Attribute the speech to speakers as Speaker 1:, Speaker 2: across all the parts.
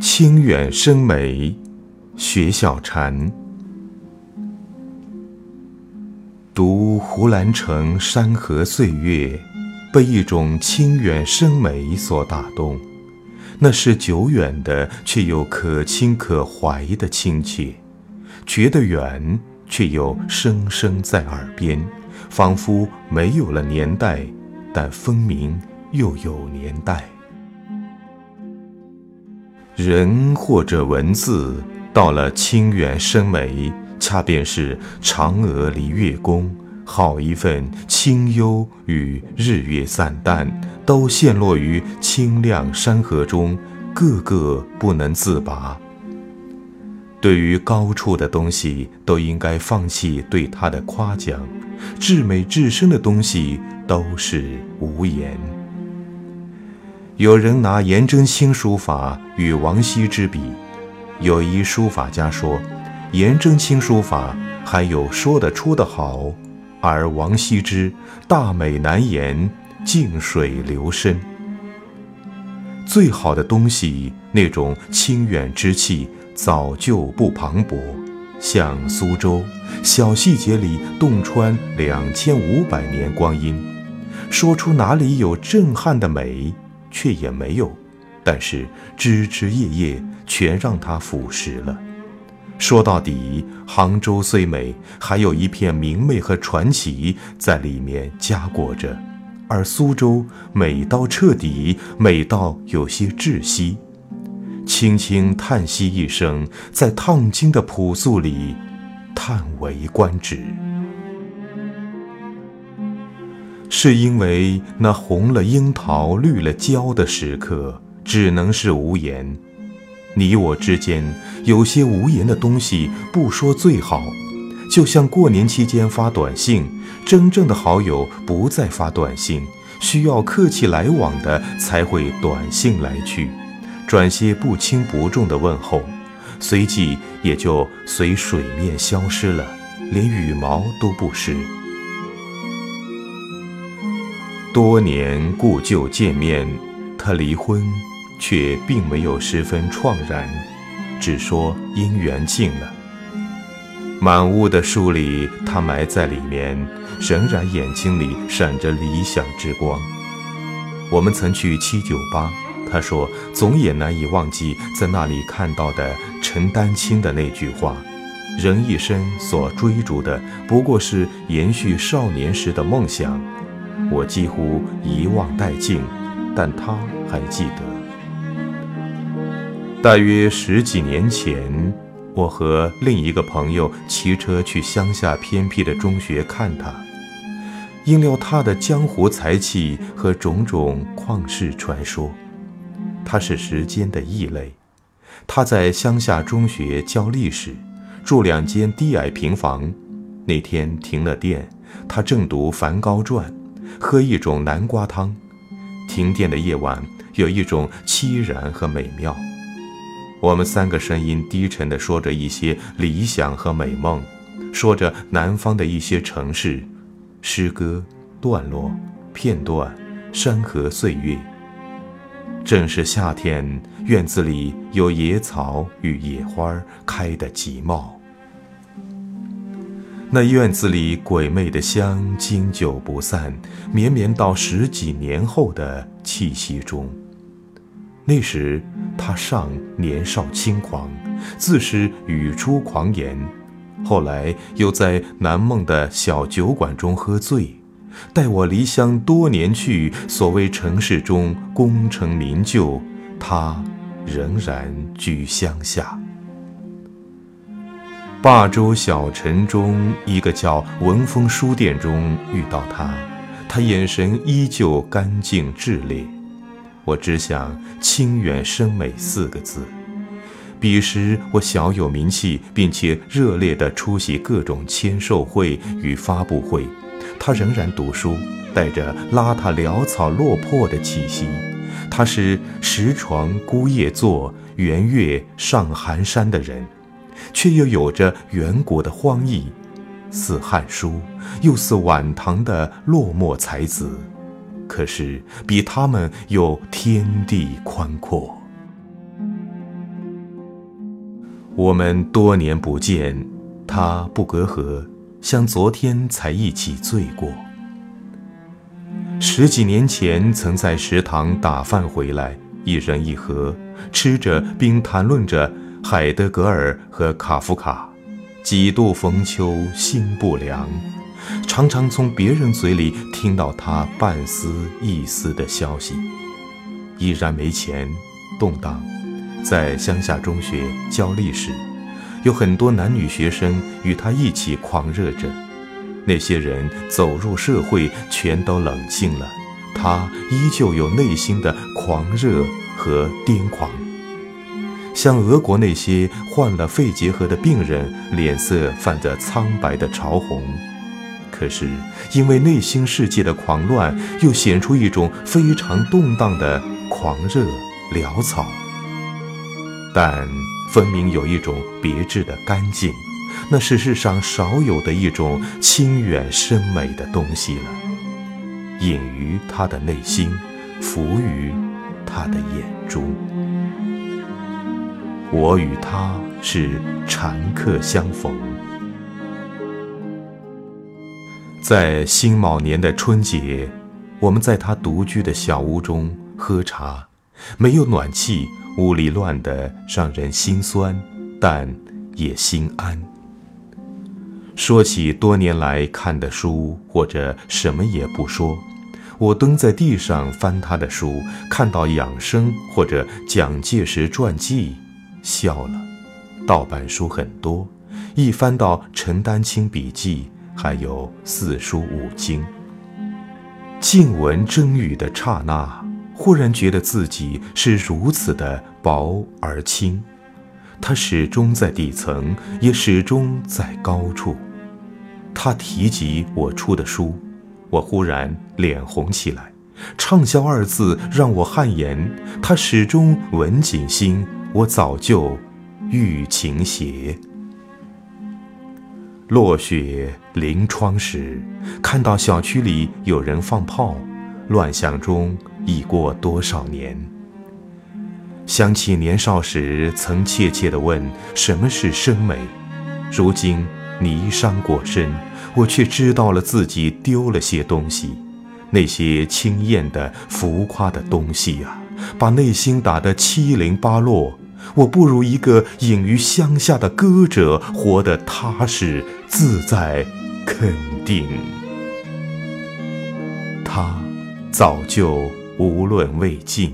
Speaker 1: 清远生美，学小禅。读胡兰成《山河岁月》，被一种清远生美所打动。那是久远的，却又可亲可怀的亲切，觉得远，却又声声在耳边，仿佛没有了年代，但分明又有年代。人或者文字，到了清远生美。恰便是嫦娥离月宫，好一份清幽与日月散淡，都陷落于清亮山河中，个个不能自拔。对于高处的东西，都应该放弃对它的夸奖；至美至深的东西，都是无言。有人拿颜真卿书法与王羲之比，有一书法家说。颜真卿书法还有说得出的好，而王羲之大美难言，静水流深。最好的东西，那种清远之气，早就不磅礴。像苏州，小细节里洞穿两千五百年光阴，说出哪里有震撼的美，却也没有。但是枝枝叶叶全让它腐蚀了。说到底，杭州虽美，还有一片明媚和传奇在里面夹裹着；而苏州美到彻底，美到有些窒息。轻轻叹息一声，在烫金的朴素里，叹为观止。是因为那红了樱桃、绿了蕉的时刻，只能是无言。你我之间有些无言的东西，不说最好。就像过年期间发短信，真正的好友不再发短信，需要客气来往的才会短信来去，转些不轻不重的问候，随即也就随水面消失了，连羽毛都不湿。多年故旧见面，他离婚。却并没有十分怆然，只说姻缘尽了。满屋的书里，他埋在里面，仍然眼睛里闪着理想之光。我们曾去七九八，他说总也难以忘记在那里看到的陈丹青的那句话：“人一生所追逐的，不过是延续少年时的梦想。”我几乎遗忘殆尽，但他还记得。大约十几年前，我和另一个朋友骑车去乡下偏僻的中学看他。因了他的江湖才气和种种旷世传说，他是时间的异类。他在乡下中学教历史，住两间低矮平房。那天停了电，他正读《梵高传》，喝一种南瓜汤。停电的夜晚，有一种凄然和美妙。我们三个声音低沉地说着一些理想和美梦，说着南方的一些城市、诗歌、段落、片段、山河岁月。正是夏天，院子里有野草与野花开得极茂。那院子里鬼魅的香经久不散，绵绵到十几年后的气息中。那时。他尚年少轻狂，自是语出狂言。后来又在南梦的小酒馆中喝醉。待我离乡多年去，所谓城市中功成名就，他仍然居乡下。霸州小城中一个叫文峰书店中遇到他，他眼神依旧干净炽烈。我只想“清远生美”四个字。彼时我小有名气，并且热烈地出席各种签售会与发布会。他仍然读书，带着邋遢潦草落魄的气息。他是石床孤夜坐，圆月上寒山的人，却又有着远古的荒逸，似《汉书》，又似晚唐的落寞才子。可是，比他们又天地宽阔。我们多年不见，他不隔阂，像昨天才一起醉过。十几年前曾在食堂打饭回来，一人一盒，吃着并谈论着海德格尔和卡夫卡。几度逢秋心不凉，常常从别人嘴里听到他半丝一丝的消息。依然没钱，动荡，在乡下中学教历史，有很多男女学生与他一起狂热着。那些人走入社会，全都冷静了，他依旧有内心的狂热和癫狂。像俄国那些患了肺结核的病人，脸色泛着苍白的潮红，可是因为内心世界的狂乱，又显出一种非常动荡的狂热潦草。但分明有一种别致的干净，那是世上少有的一种清远深美的东西了，隐于他的内心，浮于他的眼中。我与他是禅客相逢，在辛卯年的春节，我们在他独居的小屋中喝茶，没有暖气，屋里乱得让人心酸，但也心安。说起多年来看的书，或者什么也不说，我蹲在地上翻他的书，看到养生或者蒋介石传记。笑了，盗版书很多，一翻到陈丹青笔记，还有四书五经。静闻真语的刹那，忽然觉得自己是如此的薄而轻。他始终在底层，也始终在高处。他提及我出的书，我忽然脸红起来。畅销二字让我汗颜。他始终文景心。我早就欲情斜。落雪临窗时，看到小区里有人放炮，乱象中已过多少年。想起年少时曾怯怯地问什么是生美，如今泥伤过身，我却知道了自己丢了些东西，那些轻艳的浮夸的东西呀，把内心打得七零八落。我不如一个隐于乡下的歌者活得踏实自在、肯定。他早就无论未尽。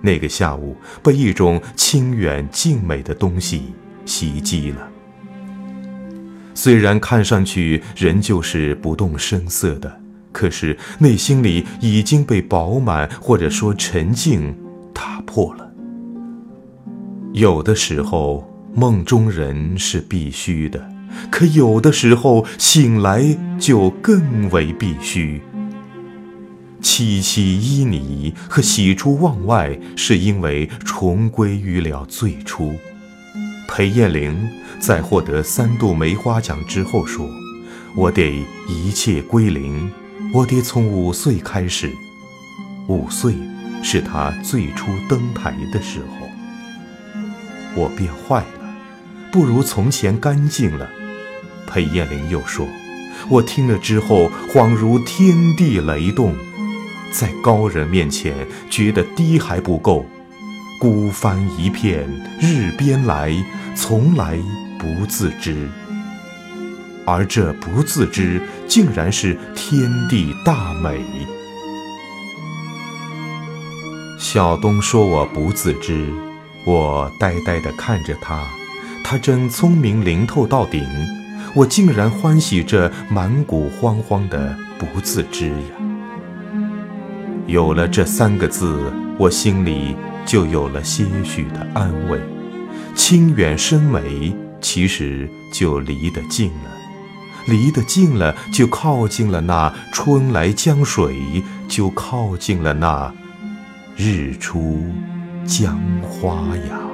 Speaker 1: 那个下午被一种清远静美的东西袭击了。虽然看上去仍旧是不动声色的，可是内心里已经被饱满或者说沉静打破了。有的时候，梦中人是必须的；可有的时候，醒来就更为必须。凄凄依你和喜出望外，是因为重归于了最初。裴艳玲在获得三度梅花奖之后说：“我得一切归零，我爹从五岁开始。五岁是他最初登台的时候。”我变坏了，不如从前干净了。裴艳玲又说：“我听了之后，恍如天地雷动，在高人面前觉得低还不够，孤帆一片日边来，从来不自知。而这不自知，竟然是天地大美。”小东说：“我不自知。”我呆呆地看着他，他真聪明灵透到顶，我竟然欢喜这满谷慌慌的不自知呀。有了这三个字，我心里就有了些许的安慰。清远深美，其实就离得近了，离得近了，就靠近了那春来江水，就靠近了那日出。江花呀。